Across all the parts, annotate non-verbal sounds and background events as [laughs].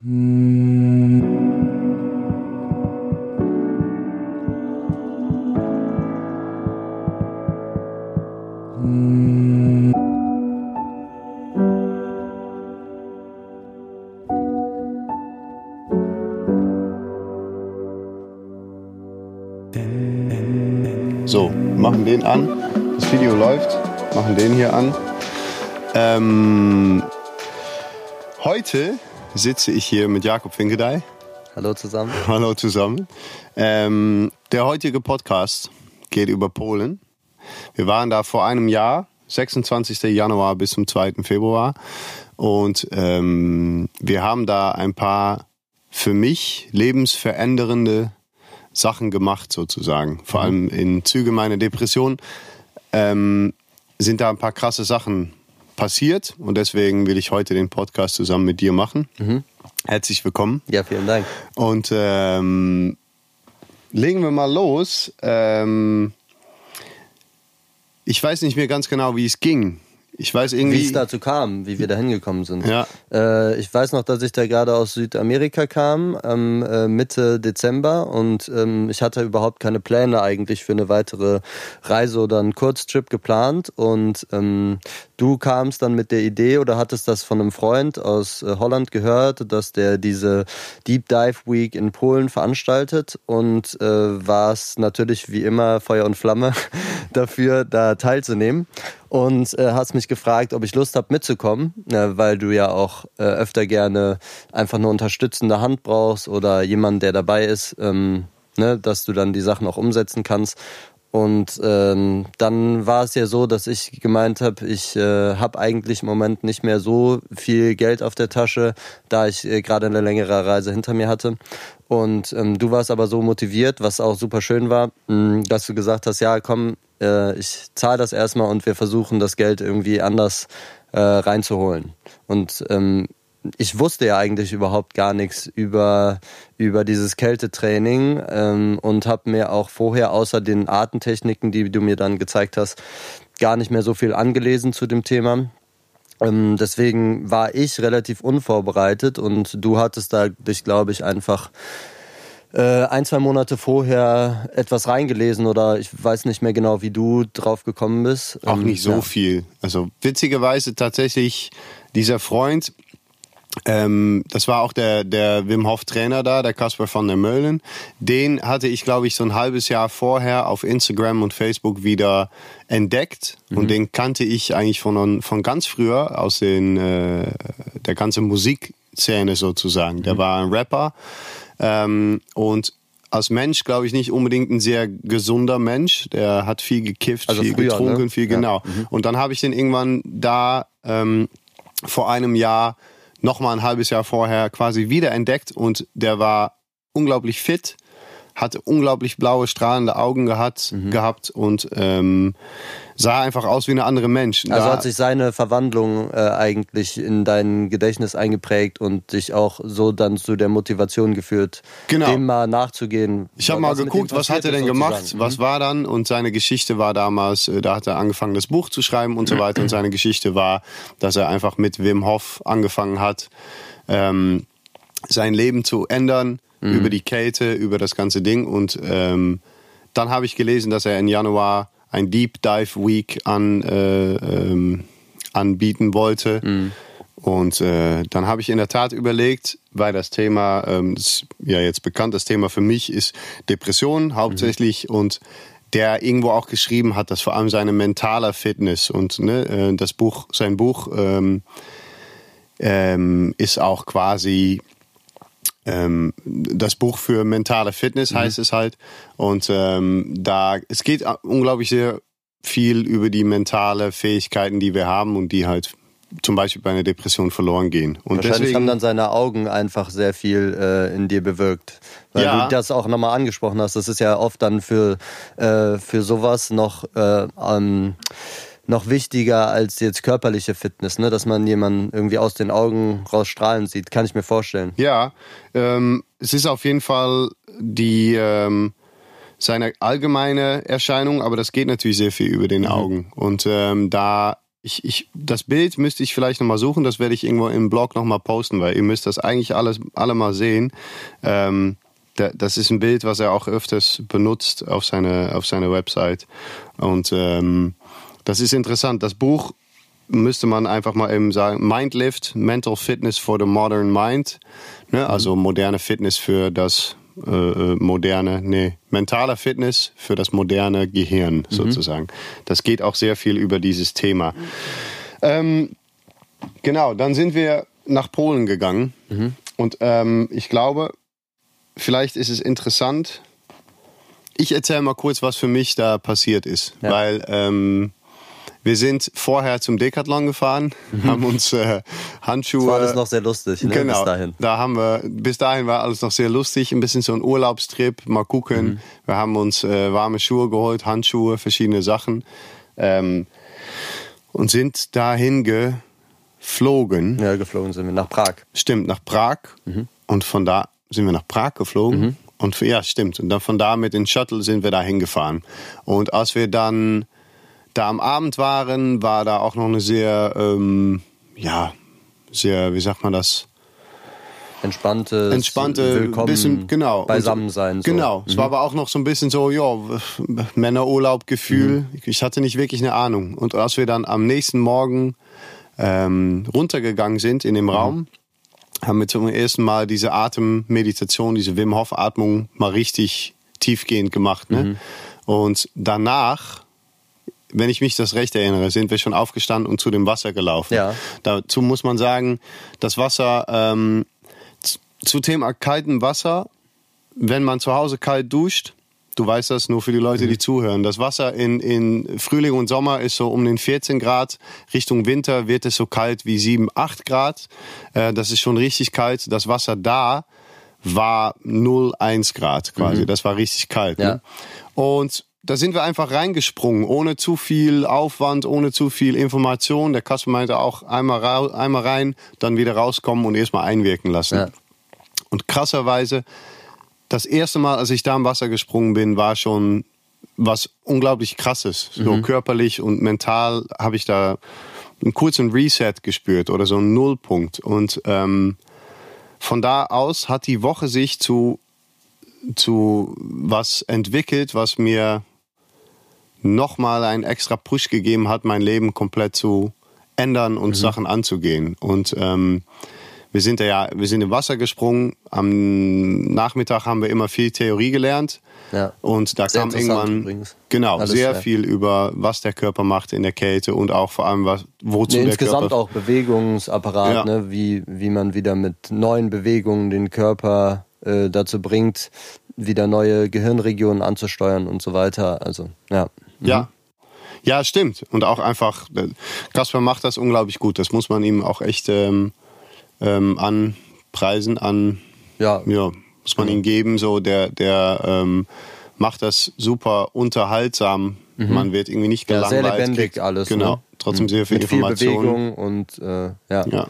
So, machen den an. Das Video läuft. Machen den hier an. Ähm, heute sitze ich hier mit Jakob Finkedey. Hallo zusammen. Hallo zusammen. Ähm, der heutige Podcast geht über Polen. Wir waren da vor einem Jahr, 26. Januar bis zum 2. Februar. Und ähm, wir haben da ein paar für mich lebensverändernde Sachen gemacht, sozusagen. Vor allem in Züge meiner Depression ähm, sind da ein paar krasse Sachen passiert. Und deswegen will ich heute den Podcast zusammen mit dir machen. Herzlich willkommen. Ja, vielen Dank. Und ähm, legen wir mal los. Ähm, ich weiß nicht mehr ganz genau, wie es ging. Ich weiß Wie irgendwie. es dazu kam, wie wir da hingekommen sind. Ja. Äh, ich weiß noch, dass ich da gerade aus Südamerika kam, ähm, äh, Mitte Dezember und ähm, ich hatte überhaupt keine Pläne eigentlich für eine weitere Reise oder einen Kurztrip geplant und ähm, du kamst dann mit der Idee oder hattest das von einem Freund aus äh, Holland gehört, dass der diese Deep Dive Week in Polen veranstaltet und äh, warst natürlich wie immer Feuer und Flamme [laughs] dafür, da teilzunehmen und äh, hast mich gefragt, ob ich Lust habe mitzukommen, äh, weil du ja auch äh, öfter gerne einfach eine unterstützende Hand brauchst oder jemand, der dabei ist, ähm, ne, dass du dann die Sachen auch umsetzen kannst. Und ähm, dann war es ja so, dass ich gemeint habe, ich äh, habe eigentlich im Moment nicht mehr so viel Geld auf der Tasche, da ich äh, gerade eine längere Reise hinter mir hatte. Und ähm, du warst aber so motiviert, was auch super schön war, mh, dass du gesagt hast, ja komm, äh, ich zahle das erstmal und wir versuchen das Geld irgendwie anders äh, reinzuholen. Und ähm, ich wusste ja eigentlich überhaupt gar nichts über, über dieses Kältetraining ähm, und habe mir auch vorher außer den Artentechniken, die du mir dann gezeigt hast, gar nicht mehr so viel angelesen zu dem Thema. Ähm, deswegen war ich relativ unvorbereitet und du hattest da dich, glaube ich, einfach äh, ein, zwei Monate vorher etwas reingelesen oder ich weiß nicht mehr genau, wie du drauf gekommen bist. Auch Ähm, nicht so ja. viel. Also witzigerweise tatsächlich dieser Freund, ähm, das war auch der, der Wim Hof Trainer da, der Kasper van der Meulen. Den hatte ich, glaube ich, so ein halbes Jahr vorher auf Instagram und Facebook wieder entdeckt. Und den kannte ich eigentlich von, von ganz früher aus den, äh, der ganzen Musikszene sozusagen. Der war ein Rapper. Ähm, und als Mensch, glaube ich, nicht unbedingt ein sehr gesunder Mensch. Der hat viel gekifft, Also viel früher, getrunken, ne? viel Ja. genau. Und dann habe ich den irgendwann da ähm, vor einem Jahr, noch mal ein halbes Jahr vorher, quasi wieder entdeckt und der war unglaublich fit, hatte unglaublich blaue, strahlende Augen gehabt, Mhm. gehabt und ähm, sah einfach aus wie ein anderer Mensch. Also Da- hat sich seine Verwandlung äh, eigentlich in dein Gedächtnis eingeprägt und dich auch so dann zu der Motivation geführt, Genau. dem mal nachzugehen. Ich habe mal geguckt, was hat er denn gemacht, sozusagen. was war dann und seine Geschichte war damals, äh, da hat er angefangen, das Buch zu schreiben und so [clears throat] weiter und seine Geschichte war, dass er einfach mit Wim Hof angefangen hat, ähm, sein Leben zu ändern über die Kälte, über das ganze Ding und ähm, dann habe ich gelesen, dass er im Januar ein Deep Dive Week an, äh, ähm, anbieten wollte. Und äh, dann habe ich in der Tat überlegt, weil das Thema, ähm, das ist ja jetzt bekannt, das Thema für mich ist Depression hauptsächlich. Und der irgendwo auch geschrieben hat, dass vor allem seine mentale Fitness und ne, äh, das Buch, sein Buch ähm, ähm, ist auch quasi ähm, das Buch für mentale Fitness heißt es halt. Und ähm, da es geht unglaublich sehr viel über die mentale Fähigkeiten, die wir haben und die halt zum Beispiel bei einer Depression verloren gehen. Und Wahrscheinlich deswegen, haben dann seine Augen einfach sehr viel äh, in dir bewirkt. Weil Ja. du das auch nochmal angesprochen hast. Das ist ja oft dann für, äh, für sowas noch, äh, ähm, noch wichtiger als jetzt körperliche Fitness, ne? dass man jemanden irgendwie aus den Augen raus strahlen sieht. Kann ich mir vorstellen. Ja, ähm, es ist auf jeden Fall die ähm, seine allgemeine Erscheinung, aber das geht natürlich sehr viel über den Augen. Und ähm, da ich, ich, das Bild müsste ich vielleicht nochmal suchen, das werde ich irgendwo im Blog nochmal posten, weil ihr müsst das eigentlich alles, alle mal sehen. Ähm, das ist ein Bild, was er auch öfters benutzt auf seine, auf seine Website. Und ähm, das ist interessant. Das Buch müsste man einfach mal eben sagen, Mindlift, Mental Fitness for the Modern Mind. Ne? Also moderne Fitness für das äh, äh, moderne, nee, mentale Fitness für das moderne Gehirn mhm. sozusagen. Das geht auch sehr viel über dieses Thema. Ähm, genau, dann sind wir nach Polen gegangen mhm. und ähm, ich glaube, vielleicht ist es interessant. Ich erzähle mal kurz, was für mich da passiert ist, ja. weil ähm, wir sind vorher zum Decathlon gefahren, mhm. haben uns äh, Handschuhe. Das war alles noch sehr lustig, ne? Genau. Bis dahin. Da haben wir, bis dahin war alles noch sehr lustig, ein bisschen so ein Urlaubstrip, mal gucken. Mhm. Wir haben uns äh, warme Schuhe geholt, Handschuhe, verschiedene Sachen. Ähm, und sind dahin geflogen. Ja, geflogen sind wir nach Prag. Stimmt, nach Prag. Mhm. Und von da sind wir nach Prag geflogen. Mhm. Und ja, stimmt. Und dann von da mit dem Shuttle sind wir da hingefahren. Und als wir dann da am Abend waren, war da auch noch eine sehr, ähm, ja, sehr, wie sagt man das? entspannte, entspannte, willkommen, bisschen, genau, beisammen sein. So. Genau, mhm. es war aber auch noch so ein bisschen so, ja, Männerurlaub-Gefühl. Mhm. Ich hatte nicht wirklich eine Ahnung. Und als wir dann am nächsten Morgen ähm, runtergegangen sind in dem mhm. Raum, haben wir zum ersten Mal diese Atemmeditation, diese Wim Hof Atmung mal richtig tiefgehend gemacht. Ne? Mhm. Und danach wenn ich mich das recht erinnere, sind wir schon aufgestanden und zu dem Wasser gelaufen. Ja. Dazu muss man sagen, das Wasser ähm, zu Thema kaltem Wasser, wenn man zu Hause kalt duscht, du weißt das nur für die Leute, die mhm. zuhören, das Wasser in, in Frühling und Sommer ist so um den 14 Grad, Richtung Winter wird es so kalt wie 7, 8 Grad. Äh, das ist schon richtig kalt. Das Wasser da war 0, 1 Grad quasi. Mhm. Das war richtig kalt. Ja. Ne? Und da sind wir einfach reingesprungen, ohne zu viel Aufwand, ohne zu viel Information. Der Kasper meinte auch einmal, einmal rein, dann wieder rauskommen und erstmal einwirken lassen. Ja. Und krasserweise, das erste Mal, als ich da im Wasser gesprungen bin, war schon was unglaublich krasses. So mhm. körperlich und mental habe ich da einen kurzen Reset gespürt oder so einen Nullpunkt. Und ähm, von da aus hat die Woche sich zu, zu was entwickelt, was mir nochmal einen extra Push gegeben hat, mein Leben komplett zu ändern und mhm. Sachen anzugehen. Und ähm, wir sind ja, wir sind im Wasser gesprungen. Am Nachmittag haben wir immer viel Theorie gelernt. Ja. Und da sehr kam irgendwann übrigens. genau Alles sehr ja. viel über was der Körper macht in der Kälte und auch vor allem was wozu nee, der insgesamt Körper auch Bewegungsapparat, ja. ne, wie wie man wieder mit neuen Bewegungen den Körper äh, dazu bringt, wieder neue Gehirnregionen anzusteuern und so weiter. Also ja. Ja. Mhm. Ja, stimmt. Und auch einfach, äh, Kasper macht das unglaublich gut. Das muss man ihm auch echt ähm, ähm, anpreisen, an, ja. ja, muss man ihm geben. So, der, der ähm, macht das super unterhaltsam. Mhm. Man wird irgendwie nicht gelangweilt. Ja, sehr lebendig kriegt, alles. Genau. Ne? Trotzdem mhm. sehr viel Mit Information. Viel Bewegung und äh, ja. ja.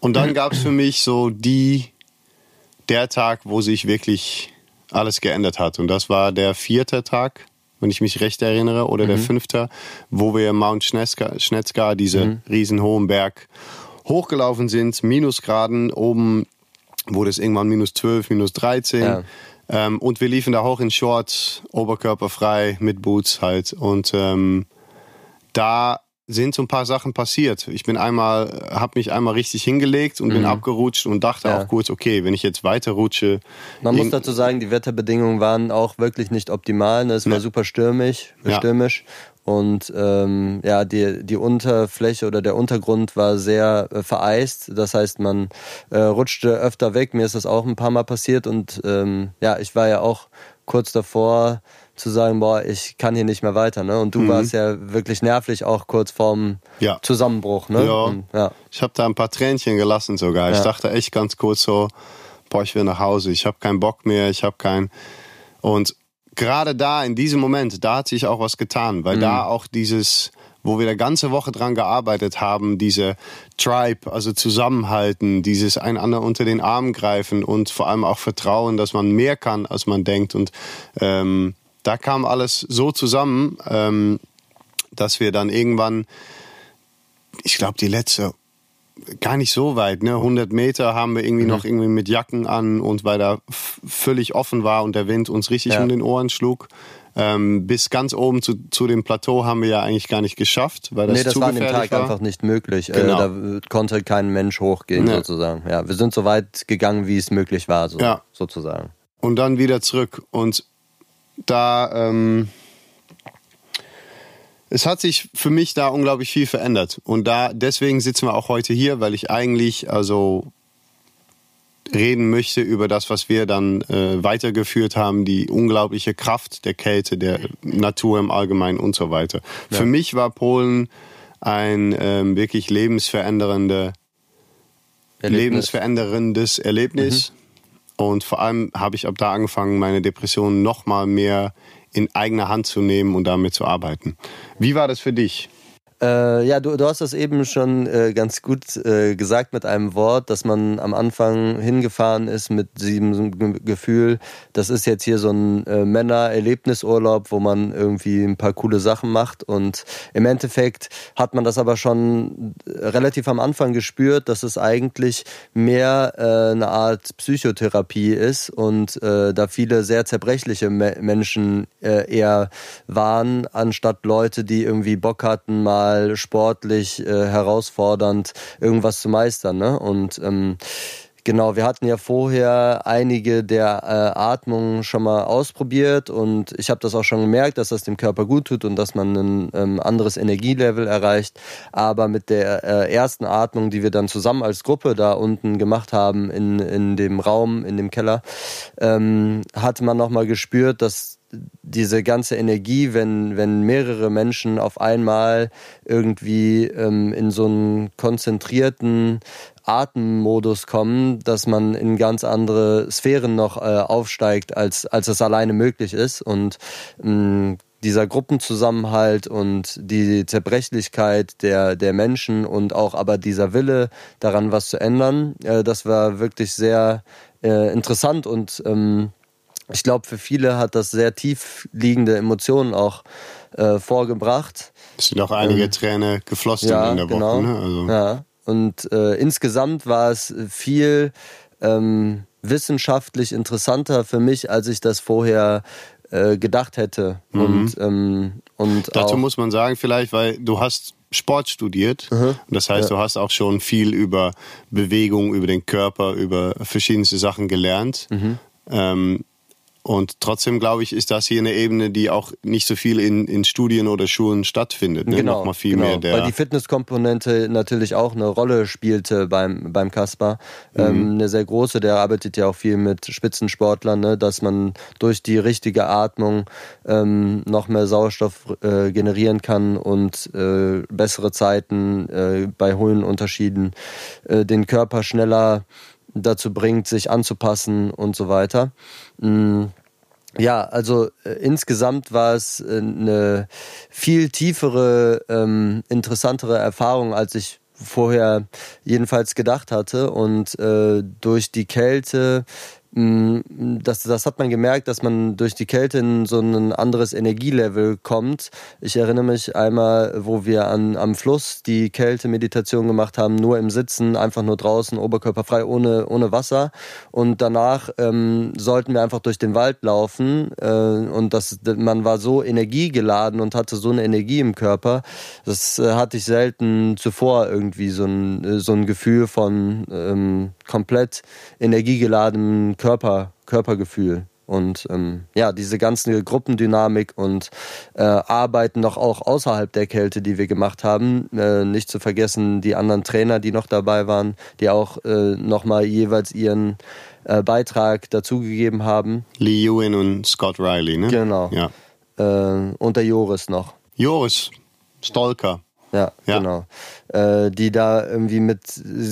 Und dann gab es für mich so die, der Tag, wo sich wirklich alles geändert hat. Und das war der vierte Tag wenn ich mich recht erinnere, oder mhm. der fünfte, wo wir Mount Schnetzka, Schnetzka diese mhm. riesen hohen Berg hochgelaufen sind, Minusgraden, oben wurde es irgendwann minus 12, minus 13. Ja. Ähm, und wir liefen da hoch in Shorts, oberkörperfrei, mit Boots halt. Und ähm, da sind so ein paar Sachen passiert. Ich bin einmal, habe mich einmal richtig hingelegt und mhm. bin abgerutscht und dachte ja. auch kurz, okay, wenn ich jetzt weiter rutsche. Man muss dazu sagen, die Wetterbedingungen waren auch wirklich nicht optimal. Ne? Es war ja. super stürmisch, ja. stürmisch. Und ähm, ja, die, die Unterfläche oder der Untergrund war sehr äh, vereist. Das heißt, man äh, rutschte öfter weg. Mir ist das auch ein paar Mal passiert. Und ähm, ja, ich war ja auch kurz davor, zu sagen, boah, ich kann hier nicht mehr weiter. Ne? Und du mhm. warst ja wirklich nervlich auch kurz vorm ja. Zusammenbruch. Ne? Ja. Und, ja. Ich habe da ein paar Tränchen gelassen sogar. Ja. Ich dachte echt ganz kurz so, boah, ich will nach Hause. Ich habe keinen Bock mehr. Ich habe keinen. Und gerade da in diesem Moment, da hat sich auch was getan, weil mhm. da auch dieses wo wir eine ganze Woche dran gearbeitet haben, diese Tribe, also zusammenhalten, dieses einander unter den Arm greifen und vor allem auch Vertrauen, dass man mehr kann, als man denkt. Und ähm, da kam alles so zusammen, ähm, dass wir dann irgendwann ich glaube, die letzte gar nicht so weit, ne? 100 Meter haben wir irgendwie mhm. noch irgendwie mit Jacken an und weil da völlig offen war und der Wind uns richtig ja. um den Ohren schlug. Ähm, bis ganz oben zu, zu dem Plateau haben wir ja eigentlich gar nicht geschafft, weil das, nee, das war an dem Tag war. einfach nicht möglich. Äh, genau. Äh, da konnte kein Mensch hochgehen ja. sozusagen. Ja, wir sind so weit gegangen, wie es möglich war, so, ja. sozusagen. Und dann wieder zurück und da ähm, es hat sich für mich da unglaublich viel verändert. Und da, deswegen sitzen wir auch heute hier, weil ich eigentlich, also reden möchte über das, was wir dann äh, weitergeführt haben, die unglaubliche Kraft der Kälte, der Natur im Allgemeinen und so weiter. Ja. Für mich war Polen ein ähm, wirklich lebensverändernde, Erlebnis. lebensveränderndes Erlebnis. Mhm. Und vor allem habe ich ab da angefangen, meine Depression noch mal mehr in eigener Hand zu nehmen und damit zu arbeiten. Wie war das für dich? Äh, ja, du, du hast das eben schon äh, ganz gut äh, gesagt mit einem Wort, dass man am Anfang hingefahren ist mit diesem Gefühl, das ist jetzt hier so ein äh, Männer-Erlebnisurlaub, wo man irgendwie ein paar coole Sachen macht. Und im Endeffekt hat man das aber schon relativ am Anfang gespürt, dass es eigentlich mehr äh, eine Art Psychotherapie ist und äh, da viele sehr zerbrechliche Me Menschen äh, eher waren, anstatt Leute, die irgendwie Bock hatten, mal mal sportlich äh, herausfordernd irgendwas zu meistern. Ne? Und ähm, Genau, wir hatten ja vorher einige der äh, Atmungen schon mal ausprobiert und ich habe das auch schon gemerkt, dass das dem Körper gut tut und dass man ein ähm, anderes Energielevel erreicht. Aber mit der äh, ersten Atmung, die wir dann zusammen als Gruppe da unten gemacht haben in, in dem Raum, in dem Keller, ähm, hatte man nochmal gespürt, dass diese ganze Energie, wenn, wenn mehrere Menschen auf einmal irgendwie ähm, in so einen konzentrierten Atemmodus kommen, dass man in ganz andere Sphären noch äh, aufsteigt, als, als es alleine möglich ist. Und ähm, dieser Gruppenzusammenhalt und die Zerbrechlichkeit der, der Menschen und auch aber dieser Wille daran was zu ändern, äh, das war wirklich sehr äh, interessant und ähm, ich glaube, für viele hat das sehr tief liegende Emotionen auch äh, vorgebracht. Es sind auch einige ähm, Tränen geflossen ja, in der Woche. Genau. Ne? Also. Ja, und äh, insgesamt war es viel ähm, wissenschaftlich interessanter für mich, als ich das vorher äh, gedacht hätte. Mhm. Und, ähm, und Dazu muss man sagen, vielleicht, weil du hast Sport studiert. Mhm. Das heißt, ja. du hast auch schon viel über Bewegung, über den Körper, über verschiedenste Sachen gelernt. Mhm. Ähm, und trotzdem, glaube ich, ist das hier eine Ebene, die auch nicht so viel in, in Studien oder Schulen stattfindet. Ne? Genau, Nochmal viel genau. mehr der weil die Fitnesskomponente natürlich auch eine Rolle spielte beim, beim Kaspar. Mhm. Ähm, eine sehr große, der arbeitet ja auch viel mit Spitzensportlern, ne? dass man durch die richtige Atmung ähm, noch mehr Sauerstoff äh, generieren kann und äh, bessere Zeiten äh, bei hohen Unterschieden äh, den Körper schneller dazu bringt, sich anzupassen und so weiter. Mm, ja, also äh, insgesamt war es äh, eine viel tiefere, ähm, interessantere Erfahrung, als ich vorher jedenfalls gedacht hatte. Und äh, durch die Kälte das, das hat man gemerkt, dass man durch die Kälte in so ein anderes Energielevel kommt. Ich erinnere mich einmal, wo wir an, am Fluss die Kältemeditation gemacht haben, nur im Sitzen, einfach nur draußen, oberkörperfrei, ohne, ohne Wasser. Und danach ähm, sollten wir einfach durch den Wald laufen. Äh, und das, man war so energiegeladen und hatte so eine Energie im Körper. Das äh, hatte ich selten zuvor irgendwie so ein, so ein Gefühl von ähm, komplett energiegeladenem Körper, Körpergefühl. Und ähm, ja, diese ganze Gruppendynamik und äh, Arbeiten noch auch außerhalb der Kälte, die wir gemacht haben. Äh, nicht zu vergessen die anderen Trainer, die noch dabei waren, die auch äh, nochmal jeweils ihren äh, Beitrag dazugegeben haben. Lee Ewan und Scott Riley, ne? Genau. Ja. Äh, und der Joris noch. Joris Stolker. Ja, ja, genau. Äh, die da irgendwie mit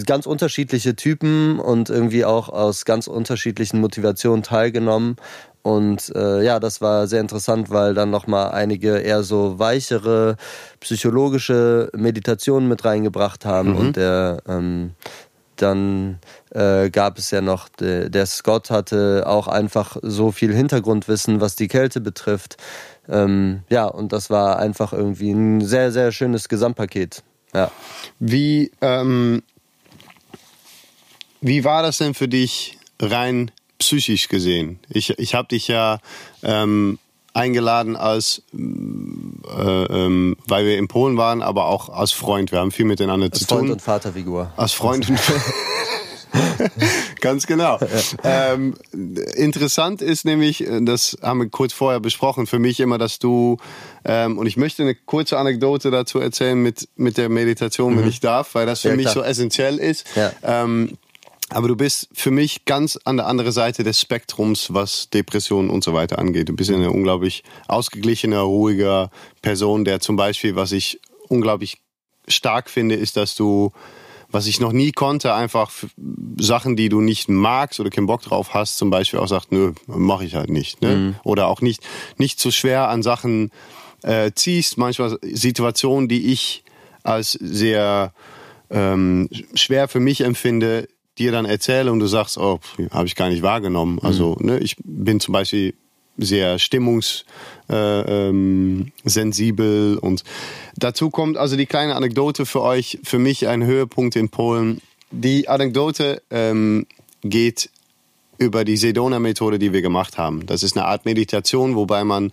ganz unterschiedliche Typen und irgendwie auch aus ganz unterschiedlichen Motivationen teilgenommen. Und äh, ja, das war sehr interessant, weil dann nochmal einige eher so weichere psychologische Meditationen mit reingebracht haben. Mhm. Und der ähm, dann äh, gab es ja noch, der, der Scott hatte auch einfach so viel Hintergrundwissen, was die Kälte betrifft. Ähm, ja, und das war einfach irgendwie ein sehr, sehr schönes Gesamtpaket. Ja. Wie, ähm, wie war das denn für dich rein psychisch gesehen? Ich, ich habe dich ja ähm, eingeladen als, äh, ähm, weil wir in Polen waren, aber auch als Freund. Wir haben viel miteinander Als zu Freund tun. und Vaterfigur. Als Freund und [laughs] [laughs] Ganz genau. Ähm, interessant ist nämlich, äh, das haben wir kurz vorher besprochen, für mich immer, dass du, ähm, und ich möchte eine kurze Anekdote dazu erzählen mit, mit der Meditation, wenn ich darf, weil das für Ja, mich klar. so essentiell ist. Ja. Ähm, aber du bist für mich ganz an der anderen Seite des Spektrums, was Depressionen und so weiter angeht. Du bist eine unglaublich ausgeglichener, ruhiger Person, der zum Beispiel, was ich unglaublich stark finde, ist, dass du, was ich noch nie konnte, einfach Sachen, die du nicht magst oder keinen Bock drauf hast, zum Beispiel auch sagt, nö, mache ich halt nicht. Ne? Oder auch nicht, nicht zu schwer an Sachen äh, ziehst. Manchmal Situationen, die ich als sehr ähm, schwer für mich empfinde, dir dann erzähle und du sagst, oh, habe ich gar nicht wahrgenommen. Also ne, ich bin zum Beispiel sehr stimmungs äh, ähm, und dazu kommt also die kleine Anekdote für euch, für mich ein Höhepunkt in Polen. Die Anekdote ähm, geht über die Sedona-Methode, die wir gemacht haben. Das ist eine Art Meditation, wobei man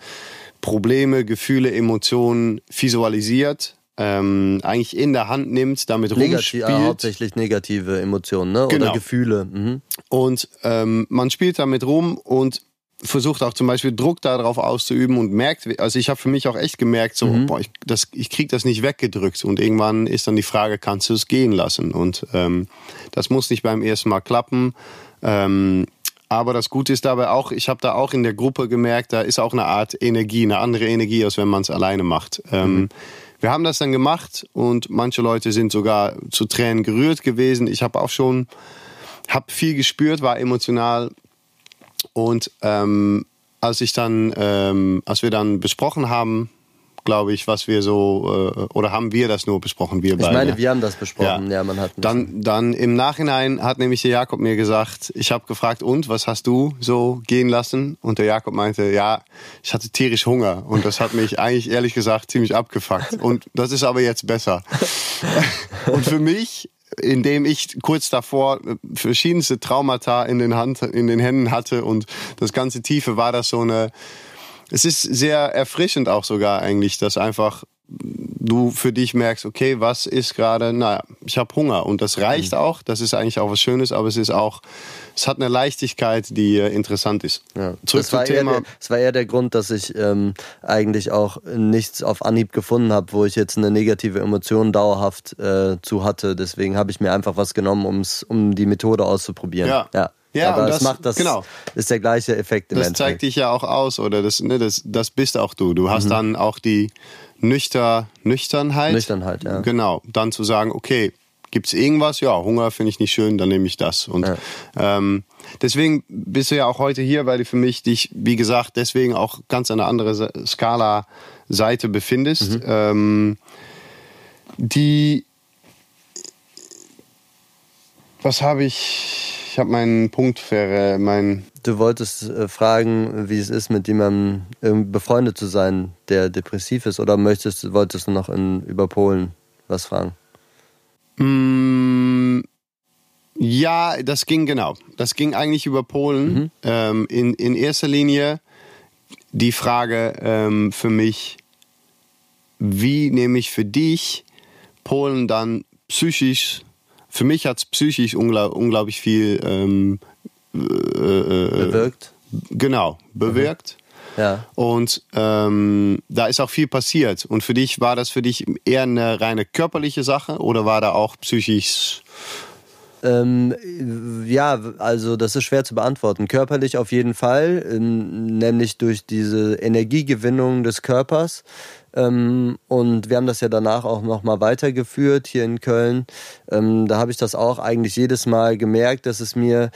Probleme, Gefühle, Emotionen visualisiert, ähm, eigentlich in der Hand nimmt, damit Negativ, rumspielt. ja, hauptsächlich negative Emotionen, ne? Genau. Oder Gefühle. Mhm. Und ähm, man spielt damit rum und versucht auch zum Beispiel Druck darauf auszuüben und merkt, also ich habe für mich auch echt gemerkt, so, boah, ich, das, ich krieg das nicht weggedrückt und irgendwann ist dann die Frage, kannst du es gehen lassen? Und ähm, das muss nicht beim ersten Mal klappen. Ähm, aber das Gute ist dabei auch, ich habe da auch in der Gruppe gemerkt, da ist auch eine Art Energie, eine andere Energie, als wenn man es alleine macht. Ähm, wir haben das dann gemacht und manche Leute sind sogar zu Tränen gerührt gewesen. Ich habe auch schon, habe viel gespürt, war emotional und ähm, als ich dann, ähm, als wir dann besprochen haben, glaube ich, was wir so, äh, oder haben wir das nur besprochen, wir Ich beide? meine, wir haben das besprochen. Ja, man hat Dann, dann im Nachhinein hat nämlich der Jakob mir gesagt, ich habe gefragt, und was hast du so gehen lassen? Und der Jakob meinte, ja, ich hatte tierisch Hunger und das hat mich [laughs] eigentlich ehrlich gesagt ziemlich abgefuckt. Und das ist aber jetzt besser. [laughs] und für mich, indem ich kurz davor äh, verschiedenste Traumata in den, Hand, in den Händen hatte und das ganze Tiefe war das so eine, es ist sehr erfrischend auch sogar eigentlich, dass einfach du für dich merkst, okay, was ist gerade, naja, ich habe Hunger und das reicht Mhm. auch, das ist eigentlich auch was Schönes, aber es ist auch, es hat eine Leichtigkeit, die äh, interessant ist. Ja. Zurück das, zum Thema. der, das war eher der Grund, dass ich ähm, eigentlich auch nichts auf Anhieb gefunden habe, wo ich jetzt eine negative Emotion dauerhaft äh, zu hatte. Deswegen habe ich mir einfach was genommen, um's, um die Methode auszuprobieren. Ja. ja. Ja, Aber und es das- macht das, genau. ist der gleiche Effekt im Das Endeffekt. zeigt dich ja auch aus, oder das, ne, das, das bist auch du. Du Mhm. hast dann auch die Nüchter, Nüchternheit. Nüchternheit, ja. Genau. Dann zu sagen, okay, gibt's irgendwas? Ja, Hunger finde ich nicht schön, dann nehme ich das. Und ähm, deswegen bist du ja auch heute hier, weil du für mich dich, wie gesagt, deswegen auch ganz an einer anderen Sa- Skala-Seite befindest. Mhm. Ähm, die was habe ich? Ich habe meinen Punkt ver, mein Du wolltest äh, fragen, wie es ist, mit jemandem ähm, befreundet zu sein, der depressiv ist, oder möchtest, wolltest du noch in, über Polen was fragen? Mm, Ja, das ging genau. Das ging eigentlich über Polen. Ähm, in, in erster Linie die Frage ähm, für mich, wie nehme ich für dich Polen dann psychisch, für mich hat es psychisch unglaub, unglaublich viel ähm, äh, äh, Bewirkt? genau, bewirkt. Ja. Und ähm, da ist auch viel passiert. Und für dich war das für dich eher eine reine körperliche Sache oder war da auch psychisch? Ähm, ja, also das ist schwer zu beantworten. Körperlich auf jeden Fall, ähm, nämlich durch diese Energiegewinnung des Körpers. Ähm, und wir haben das ja danach auch nochmal weitergeführt hier in Köln. Ähm, da habe ich das auch eigentlich jedes Mal gemerkt, dass es mir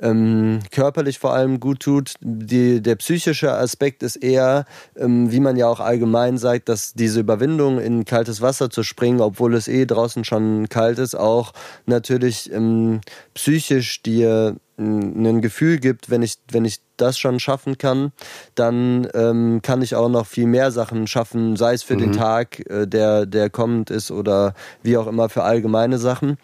ähm, körperlich vor allem gut tut. Die, der psychische Aspekt ist eher, ähm, wie man ja auch allgemein sagt, dass diese Überwindung in kaltes Wasser zu springen, obwohl es eh draußen schon kalt ist, auch natürlich ähm, psychisch dir ein Gefühl gibt, wenn ich, wenn ich das schon schaffen kann, dann ähm, kann ich auch noch viel mehr Sachen schaffen, sei es für mhm. den Tag, äh, der, der kommend ist oder wie auch immer für allgemeine Sachen.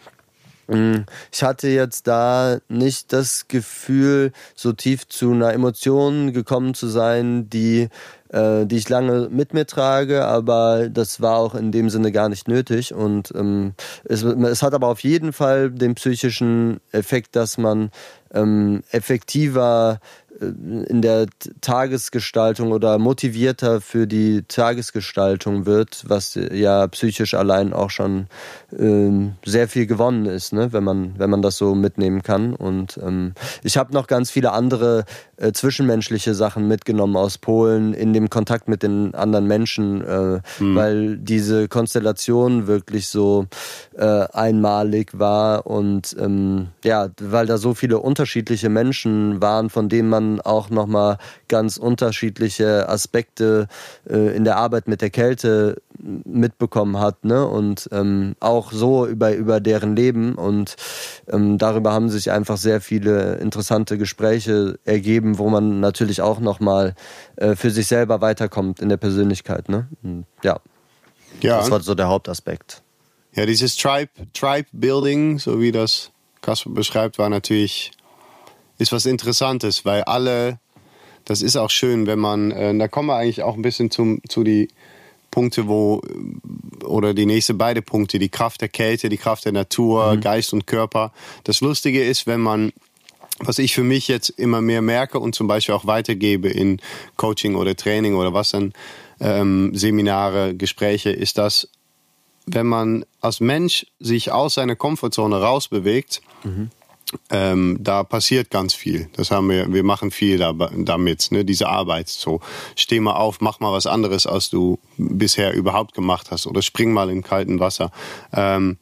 Mm, ich hatte jetzt da nicht das Gefühl, so tief zu einer Emotion gekommen zu sein, die, äh, die ich lange mit mir trage, aber das war auch in dem Sinne gar nicht nötig. Und ähm, es, es hat aber auf jeden Fall den psychischen Effekt, dass man ähm, effektiver in der Tagesgestaltung oder motivierter für die Tagesgestaltung wird, was ja psychisch allein auch schon sehr viel gewonnen ist, ne? wenn man wenn man das so mitnehmen kann. Und ähm, ich habe noch ganz viele andere äh, zwischenmenschliche Sachen mitgenommen aus Polen in dem Kontakt mit den anderen Menschen, äh, mhm. weil diese Konstellation wirklich so äh, einmalig war und ähm, ja, weil da so viele unterschiedliche Menschen waren, von denen man auch nochmal ganz unterschiedliche Aspekte äh, in der Arbeit mit der Kälte mitbekommen hat, ne? Und ähm, auch so über, über deren Leben. Und ähm, darüber haben sich einfach sehr viele interessante Gespräche ergeben, wo man natürlich auch nochmal äh, für sich selber weiterkommt in der Persönlichkeit, ne? Und, ja. Ja. Das war so der Hauptaspekt. Ja, dieses Tribe, Tribe Building, so wie das Kasper beschreibt, war natürlich ist was Interessantes, weil alle, das ist auch schön, wenn man, äh, da kommen wir eigentlich auch ein bisschen zum, zu die Punkte, wo, oder die nächste beide Punkte, die Kraft der Kälte, die Kraft der Natur, mhm. Geist und Körper. Das Lustige ist, wenn man, was ich für mich jetzt immer mehr merke und zum Beispiel auch weitergebe in Coaching oder Training oder was dann, ähm, Seminare, Gespräche, ist das, wenn man als Mensch sich aus seiner Komfortzone rausbewegt, mhm ähm, da passiert ganz viel. Das haben wir, wir machen viel da, damit, ne, diese Arbeit. So, steh mal auf, mach mal was anderes, als du bisher überhaupt gemacht hast, oder spring mal in kalten Wasser. Ähm,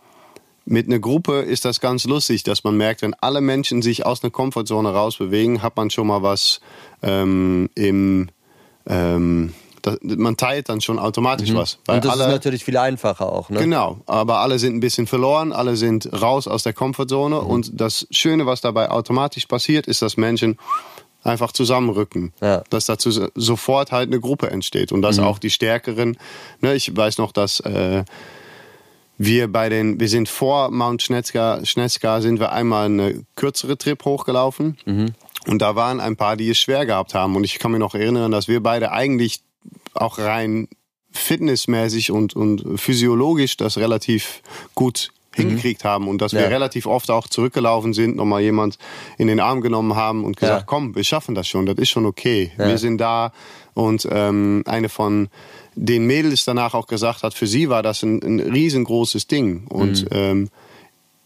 mit einer Gruppe ist das ganz lustig, dass man merkt, wenn alle Menschen sich aus einer Komfortzone rausbewegen, hat man schon mal was ähm, im ähm, das, man teilt dann schon automatisch mhm. was. und das alle, ist natürlich viel einfacher auch. Ne? Genau, aber alle sind ein bisschen verloren, alle sind raus aus der Komfortzone mhm. und das Schöne, was dabei automatisch passiert, ist, dass Menschen einfach zusammenrücken. Ja. Dass dazu sofort halt eine Gruppe entsteht und dass mhm. auch die Stärkeren, ne, ich weiß noch, dass äh, wir bei den, wir sind vor Mount Schnetzka, Schnetzka sind wir einmal eine kürzere Trip hochgelaufen. Mhm. Und da waren ein paar, die es schwer gehabt haben. Und ich kann mich noch erinnern, dass wir beide eigentlich auch rein fitnessmäßig und, und physiologisch das relativ gut hingekriegt haben und dass wir relativ oft auch zurückgelaufen sind, nochmal jemand in den Arm genommen haben und gesagt, ja. komm, wir schaffen das schon, das ist schon okay. Ja. Wir sind da und ähm, eine von den Mädels danach auch gesagt hat, für sie war das ein, ein riesengroßes Ding und mhm. ähm,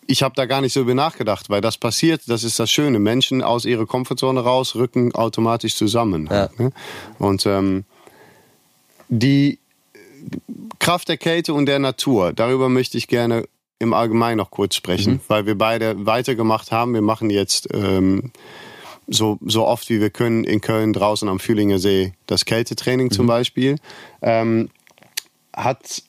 ich habe da gar nicht so über nachgedacht, weil das passiert, das ist das Schöne. Menschen aus ihrer Komfortzone raus rücken automatisch zusammen. Ja. Ne? Und ähm, die Kraft der Kälte und der Natur, darüber möchte ich gerne im Allgemeinen noch kurz sprechen, mhm. weil wir beide weitergemacht haben. Wir machen jetzt ähm, so, so oft wie wir können in Köln draußen am Fühlinger See das Kältetraining mhm. zum Beispiel. Ähm, hat,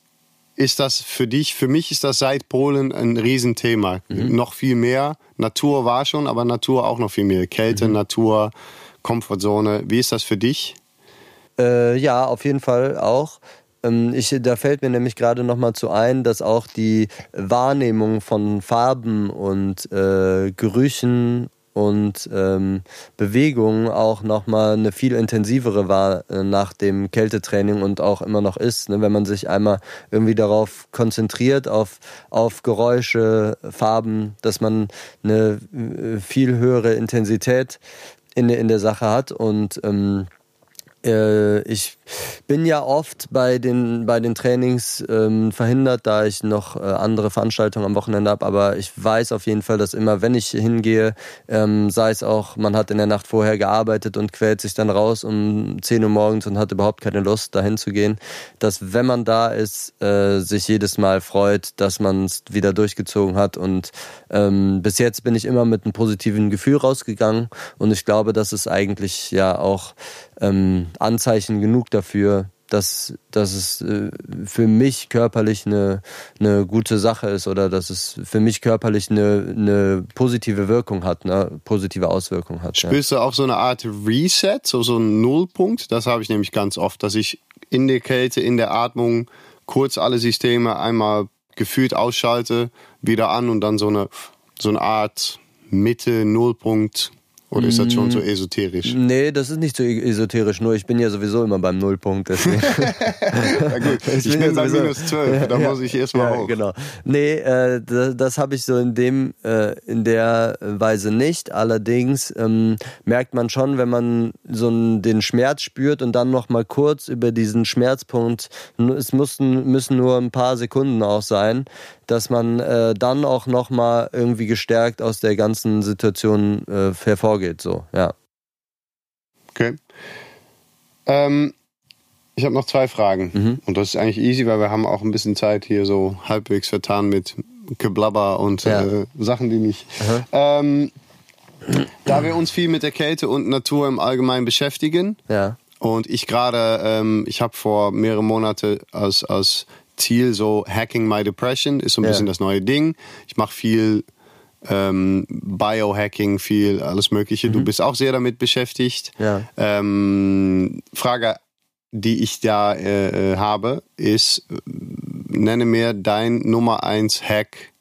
ist das für dich, für mich ist das seit Polen ein Riesenthema. Mhm. Noch viel mehr. Natur war schon, aber Natur auch noch viel mehr. Kälte, mhm. Natur, Komfortzone. Wie ist das für dich? Äh, ja, auf jeden Fall auch. Ähm, ich, da fällt mir nämlich gerade noch mal zu ein, dass auch die Wahrnehmung von Farben und äh, Gerüchen und ähm, Bewegungen auch nochmal eine viel intensivere war äh, nach dem Kältetraining und auch immer noch ist, ne? wenn man sich einmal irgendwie darauf konzentriert, auf, auf Geräusche, Farben, dass man eine äh, viel höhere Intensität in, in der Sache hat und ähm, Äh, ich bin ja oft bei den, bei den Trainings ähm, verhindert, da ich noch äh, andere Veranstaltungen am Wochenende habe. Aber ich weiß auf jeden Fall, dass immer, wenn ich hingehe, ähm, sei es auch, man hat in der Nacht vorher gearbeitet und quält sich dann raus um 10 Uhr morgens und hat überhaupt keine Lust, dahin zu gehen, dass wenn man da ist, äh, sich jedes Mal freut, dass man es wieder durchgezogen hat. Und ähm, bis jetzt bin ich immer mit einem positiven Gefühl rausgegangen. Und ich glaube, das ist eigentlich ja auch ähm, Anzeichen genug dafür, dass, dass es äh, für mich körperlich eine, eine gute Sache ist oder dass es für mich körperlich eine, eine positive Wirkung hat, eine positive Auswirkung hat. Spürst ja. du auch so eine Art Reset, so, so einen Nullpunkt? Das habe ich nämlich ganz oft, dass ich in der Kälte, in der Atmung kurz alle Systeme einmal gefühlt ausschalte, wieder an und dann so eine, so eine Art Mitte, Nullpunkt oder ist das schon so mm. esoterisch? Nee, das ist nicht so e-, esoterisch, nur ich bin ja sowieso immer beim Nullpunkt. Ja [laughs] gut, [laughs] ich, ich bin bei minus 12, da [laughs] muss ich erstmal ja, hoch. Genau. Nee, äh, das, das habe ich so in dem, äh, in der Weise nicht. Allerdings ähm, merkt man schon, wenn man so einen, den Schmerz spürt und dann noch mal kurz über diesen Schmerzpunkt, es mussten, müssen nur ein paar Sekunden auch sein, dass man äh, dann auch noch mal irgendwie gestärkt aus der ganzen Situation äh, hervorgeht. So, ja. Okay. Ähm, ich habe noch zwei Fragen. Mhm. Und das ist eigentlich easy, weil wir haben auch ein bisschen Zeit hier so halbwegs vertan mit Geblabber und ja. äh, Sachen, die nicht. Ähm, da wir uns viel mit der Kälte und Natur im Allgemeinen beschäftigen. Ja. Und ich gerade, ähm, ich habe vor mehreren Monaten als, als Ziel so Hacking My Depression ist so ein ja. bisschen das neue Ding. Ich mache viel ähm, Biohacking, viel alles Mögliche. Mhm. Du bist auch sehr damit beschäftigt. Ja. Ähm, Frage, die ich da äh, äh habe, ist, nenne mir dein Nummer eins Hack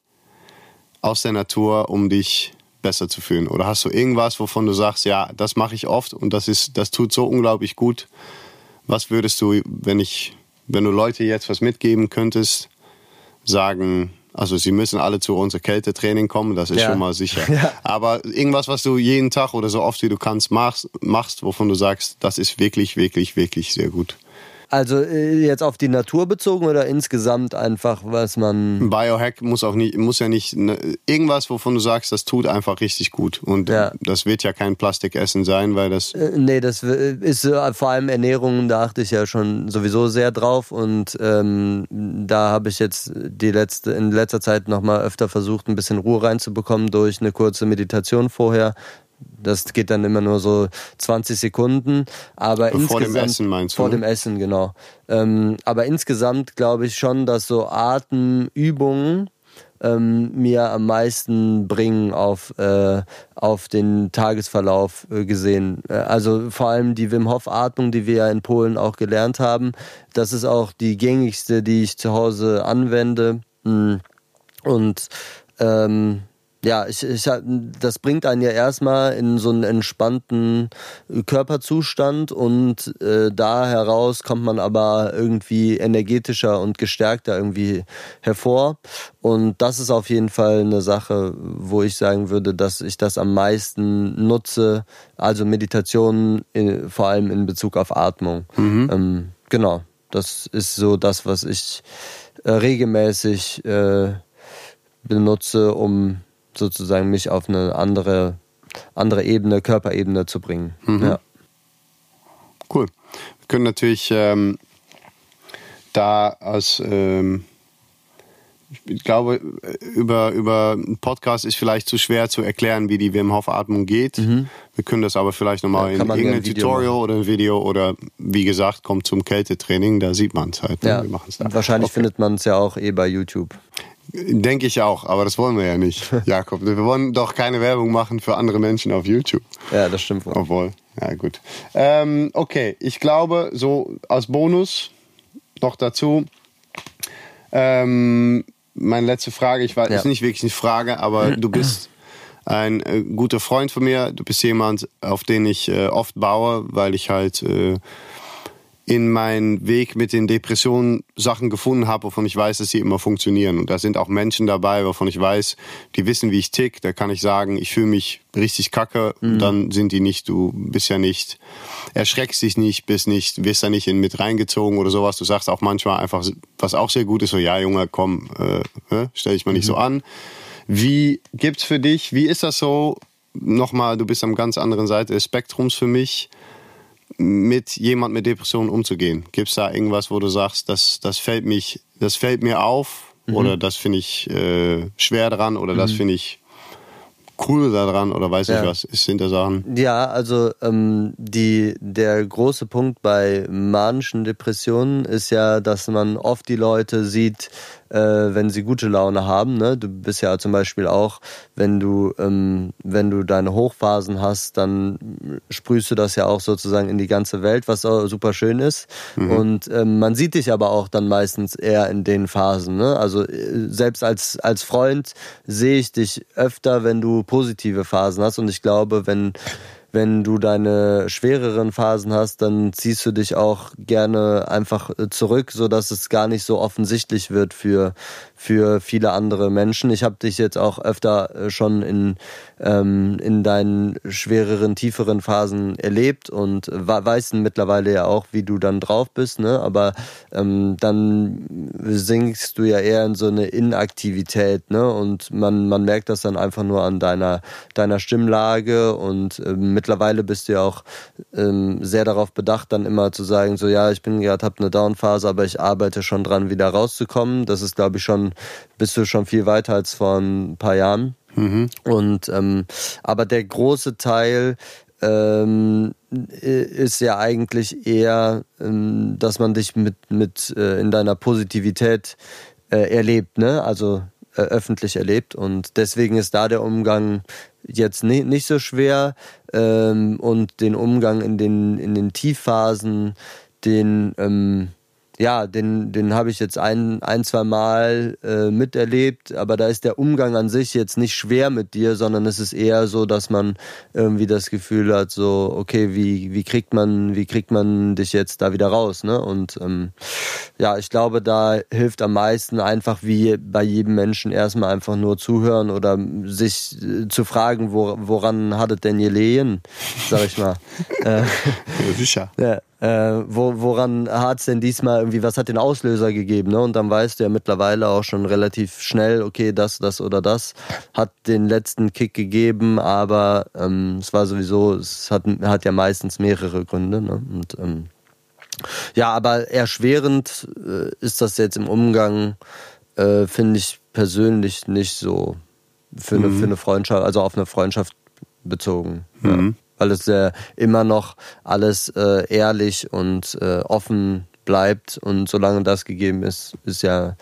aus der Natur, um dich besser zu fühlen. Oder hast du irgendwas, wovon du sagst, ja, das mache ich oft und das ist, das tut so unglaublich gut. Was würdest du, wenn ich wenn du Leute jetzt was mitgeben könntest, sagen, also sie müssen alle zu unser Kältetraining kommen, das ist ja. schon mal sicher. [laughs] Ja. Aber irgendwas, was du jeden Tag oder so oft wie du kannst machst, machst, wovon du sagst, das ist wirklich, wirklich, wirklich sehr gut. Also äh, jetzt auf die Natur bezogen oder insgesamt einfach, was man. Biohack muss auch nicht, muss ja nicht ne, irgendwas, wovon du sagst, das tut einfach richtig gut. Und ja. das wird ja kein Plastikessen sein, weil das. Äh, nee, das ist äh, vor allem Ernährung, da achte ich ja schon sowieso sehr drauf. Und ähm, da habe ich jetzt die letzte, in letzter Zeit nochmal öfter versucht, ein bisschen Ruhe reinzubekommen durch eine kurze Meditation vorher. Das geht dann immer nur so 20 Sekunden. Aber insgesamt, vor dem Essen meinst du? Vor ne? dem Essen, genau. Ähm, aber insgesamt glaube ich schon, dass so Atemübungen ähm, mir am meisten bringen auf, äh, auf den Tagesverlauf äh, gesehen. Äh, also vor allem die Wim Hof Atmung, die wir ja in Polen auch gelernt haben. Das ist auch die gängigste, die ich zu Hause anwende. Hm. Und ähm, ja, ich, ich, das bringt einen ja erstmal in so einen entspannten Körperzustand und äh, da heraus kommt man aber irgendwie energetischer und gestärkter irgendwie hervor. Und das ist auf jeden Fall eine Sache, wo ich sagen würde, dass ich das am meisten nutze. Also Meditation in, vor allem in Bezug auf Atmung. Mhm. Ähm, genau, das ist so das, was ich äh, regelmäßig äh, benutze, um sozusagen mich auf eine andere, andere Ebene, Körperebene zu bringen. Mhm. Ja. Cool. Wir können natürlich ähm, da als ähm, ich glaube, über, über einen Podcast ist vielleicht zu schwer zu erklären, wie die Wim Hof Atmung geht. Mhm. Wir können das aber vielleicht nochmal ja, in irgendeinem Tutorial machen. oder ein Video oder wie gesagt, kommt zum Kältetraining, da sieht man es halt. Ne? Ja. Wir da. Wahrscheinlich okay. findet man es ja auch eh bei YouTube. Denke ich auch, aber das wollen wir ja nicht, [laughs] Jakob. Wir wollen doch keine Werbung machen für andere Menschen auf YouTube. Ja, das stimmt wohl. Obwohl, ja gut. Ähm, okay, ich glaube, so als Bonus noch dazu, ähm, meine letzte Frage, ich weiß, ja. ist nicht wirklich eine Frage, aber [clears throat] du bist ein äh, guter Freund von mir. Du bist jemand, auf den ich äh, oft baue, weil ich halt äh, in meinen Weg mit den Depressionen Sachen gefunden habe, wovon ich weiß, dass sie immer funktionieren. Und da sind auch Menschen dabei, wovon ich weiß, die wissen, wie ich tick. Da kann ich sagen, ich fühle mich richtig kacke. Mhm. Dann sind die nicht, du bist ja nicht, erschreckst dich nicht, bist nicht, wirst da nicht in mit reingezogen oder sowas. Du sagst auch manchmal einfach, was auch sehr gut ist, so, ja, Junge, komm, äh, äh stell dich mal nicht mhm. so an. Wie gibt's für dich, wie ist das so? Nochmal, du bist am ganz anderen Seite des Spektrums für mich mit jemand mit Depressionen umzugehen? Gibt es da irgendwas, wo du sagst, das, das fällt mich, das fällt mir auf mhm. oder das finde ich äh, schwer dran oder mhm. das finde ich cool daran oder weiß ja. ich was, ist hinter Sachen? Ja, also ähm, die, der große Punkt bei manischen Depressionen ist ja, dass man oft die Leute sieht, äh, wenn sie gute Laune haben. Ne? Du bist ja zum Beispiel auch, wenn du, ähm, wenn du deine Hochphasen hast, dann sprühst du das ja auch sozusagen in die ganze Welt, was super schön ist. Mhm. Und ähm, man sieht dich aber auch dann meistens eher in den Phasen. Ne? Also äh, selbst als, als Freund sehe ich dich öfter, wenn du positive Phasen hast. Und ich glaube, wenn wenn du deine schwereren Phasen hast, dann ziehst du dich auch gerne einfach äh, zurück, so dass es gar nicht so offensichtlich wird für für viele andere Menschen. Ich habe dich jetzt auch öfter äh, schon in, ähm, in deinen schwereren, tieferen Phasen erlebt und weiß mittlerweile ja auch, wie du dann drauf bist, ne? Aber ähm, dann sinkst du ja eher in so eine Inaktivität, ne? Und man, man merkt das dann einfach nur an deiner, deiner Stimmlage und äh, mittlerweile bist du ja auch ähm, sehr darauf bedacht, dann immer zu sagen, so ja, ich bin gerade, hab eine Downphase, aber ich arbeite schon dran, wieder rauszukommen. Das ist, glaube ich, schon bist du schon viel weiter als vor ein paar Jahren. Mhm. Und ähm, aber der große Teil ähm, ist ja eigentlich eher, ähm, dass man dich mit mit äh, in deiner Positivität äh, erlebt, ne? Also äh, öffentlich erlebt und deswegen ist da der Umgang jetzt nicht, nicht so schwer ähm, und den Umgang in den in den Tiefphasen, den ähm, ja, den, den habe ich jetzt ein, ein zwei Mal äh, miterlebt, aber da ist der Umgang an sich jetzt nicht schwer mit dir, sondern es ist eher so, dass man irgendwie das Gefühl hat, so, okay, wie, wie kriegt man, wie kriegt man dich jetzt da wieder raus, ne? Und ähm, ja, ich glaube, da hilft am meisten einfach wie bei jedem Menschen erstmal einfach nur zuhören oder sich äh, zu fragen, wo, woran hat es denn gelegen, sag ich mal. [laughs] äh, sicher. [laughs] Ja äh, wo, woran hat es denn diesmal irgendwie, was hat den Auslöser gegeben? Ne? Und dann weißt du ja mittlerweile auch schon relativ schnell, okay, das, das oder das hat den letzten Kick gegeben, aber ähm, es war sowieso, es hat, hat ja meistens mehrere Gründe. Ne? Und ähm, ja, aber erschwerend äh, ist das jetzt im Umgang, äh, finde ich persönlich nicht so für, mhm. eine, für eine Freundschaft, also auf eine Freundschaft bezogen. Mhm. Ja weil es äh, immer noch alles äh, ehrlich und äh, offen bleibt und solange das gegeben ist, ist ja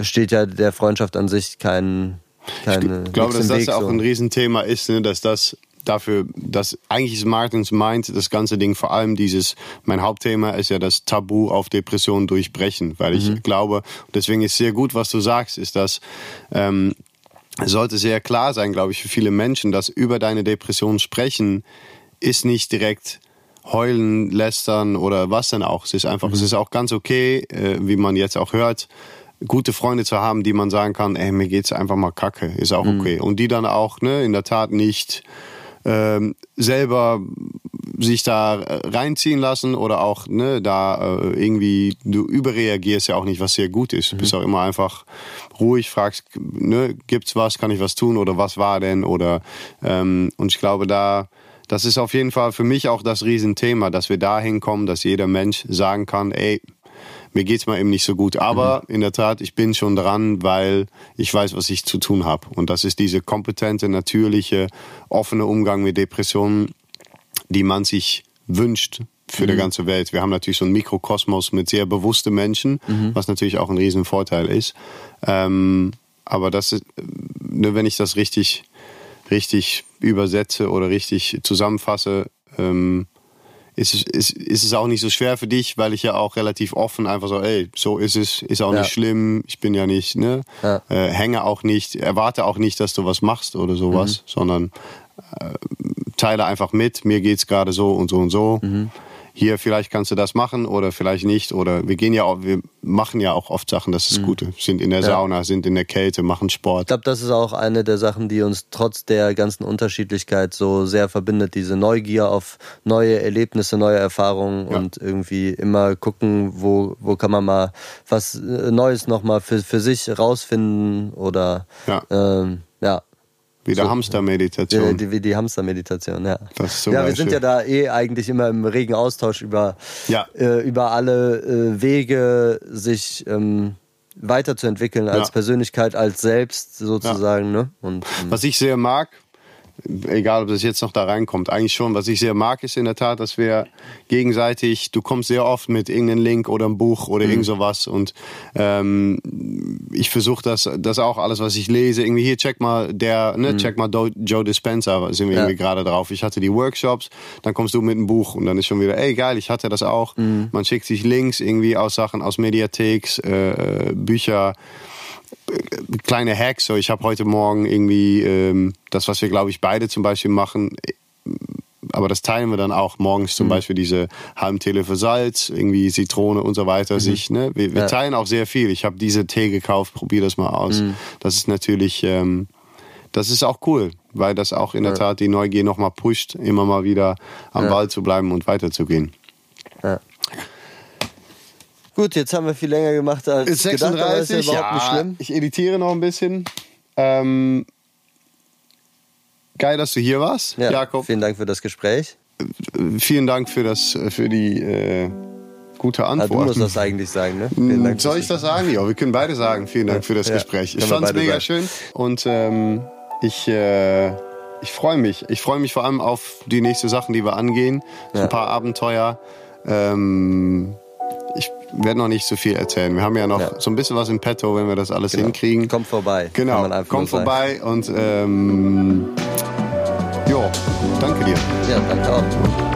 steht ja der Freundschaft an sich kein keine Ich glaube, dass das Weg, auch so. ein Riesenthema ist, ne, dass das dafür, dass eigentlich ist Martins meint, das ganze Ding vor allem dieses, mein Hauptthema ist ja das Tabu auf Depressionen durchbrechen, weil ich mhm. glaube, deswegen ist sehr gut, was du sagst, ist, dass ähm, es sollte sehr klar sein, glaube ich, für viele Menschen, dass über deine Depression sprechen ist nicht direkt heulen, lästern oder was denn auch. Es ist einfach, mhm. es ist auch ganz okay, äh, wie man jetzt auch hört, gute Freunde zu haben, die man sagen kann, ey, mir geht's einfach mal kacke, ist auch mhm. okay. Und die dann auch, ne, in der Tat nicht ähm, selber sich da reinziehen lassen oder auch ne, da äh, irgendwie du überreagierst ja auch nicht, was sehr gut ist. Du bist mhm. auch immer einfach ruhig, fragst, ne, gibt's was, kann ich was tun oder was war denn oder ähm, und ich glaube da das ist auf jeden Fall für mich auch das Riesenthema, dass wir dahin kommen, dass jeder Mensch sagen kann, ey, mir geht's mal eben nicht so gut. Aber mhm. in der Tat, ich bin schon dran, weil ich weiß, was ich zu tun habe. Und das ist diese kompetente, natürliche, offene Umgang mit Depressionen, die man sich wünscht für mhm. die ganze Welt. Wir haben natürlich so einen Mikrokosmos mit sehr bewussten Menschen, mhm. was natürlich auch ein Riesenvorteil ist. Ähm, aber das ist, ne, wenn ich das richtig, richtig übersetze oder richtig zusammenfasse, ähm, ist, ist, ist es auch nicht so schwer für dich, weil ich ja auch relativ offen einfach so, ey, so ist es, ist auch ja. nicht schlimm, ich bin ja nicht, ne, ja. äh, hänge auch nicht, erwarte auch nicht, dass du was machst oder sowas, mhm. sondern äh, teile einfach mit, mir geht's gerade so und so und so. Mhm. Hier vielleicht kannst du das machen oder vielleicht nicht oder wir gehen ja auch, wir machen ja auch oft Sachen, das ist mhm. gut. Sind in der Sauna, ja. sind in der Kälte, machen Sport. Ich glaube, das ist auch eine der Sachen, die uns trotz der ganzen Unterschiedlichkeit so sehr verbindet. Diese Neugier auf neue Erlebnisse, neue Erfahrungen ja. und irgendwie immer gucken, wo, wo kann man mal was äh, Neues nochmal für, für sich rausfinden oder ja. Ähm, ja. Wie der so, Hamstermeditation. Wie, wie die Hamstermeditation, ja. Das ist so ja, wir sind ja da eh eigentlich immer im regen Austausch über, ja. äh, über alle äh, Wege, sich ähm, weiterzuentwickeln als ja. Persönlichkeit, als selbst sozusagen. Ja. Ne? Und, ähm, Was ich sehr mag, egal ob das jetzt noch da reinkommt, eigentlich schon. Was ich sehr mag, ist in der Tat, dass wir gegenseitig, du kommst sehr oft mit irgendeinem Link oder einem Buch oder mhm. irgend sowas und ähm, ich versuche das, das auch alles, was ich lese, irgendwie hier, check mal der, ne, mhm. check mal Joe Dispenza, sind wir ja. irgendwie gerade drauf. Ich hatte die Workshops, dann kommst du mit einem Buch und dann ist schon wieder, ey geil, ich hatte das auch. Mhm. Man schickt sich Links irgendwie aus Sachen aus Mediatheks, äh, Bücher, kleine Hacks. So, ich habe heute Morgen irgendwie ähm, das, was wir, glaube ich, beide zum Beispiel machen. Aber das teilen wir dann auch morgens zum mhm. Beispiel diese halben Teele für Salz, irgendwie Zitrone und so weiter. Mhm. Sich, ne? Wir, wir ja. teilen auch sehr viel. Ich habe diese Tee gekauft, probier das mal aus. Mhm. Das ist natürlich, ähm, das ist auch cool, weil das auch in der Tat die Neugier nochmal pusht, immer mal wieder am ja. Ball zu bleiben und weiterzugehen. Ja. Gut, jetzt haben wir viel länger gemacht als 36, gedacht, aber ist ja überhaupt ja, nicht schlimm. Ich editiere noch ein bisschen. Ähm, geil, dass du hier warst, ja, Jakob. Vielen Dank für das Gespräch. Vielen Dank für, das, für die äh, gute Antwort. Ja, du musst das eigentlich sagen, ne? Dank Soll ich das sagen? Ja, wir können beide sagen. Vielen Dank für das ja, Gespräch. Ich fand es mega sagen. schön und ähm, ich, äh, ich freue mich. Ich freue mich vor allem auf die nächsten Sachen, die wir angehen. Ja. Ein paar Abenteuer. Ähm, werde noch nicht so viel erzählen. Wir haben ja noch ja. so ein bisschen was im Petto, wenn wir das alles genau. hinkriegen. Kommt vorbei. Genau, kommt vorbei und ähm, jo, danke dir. Ja, danke auch.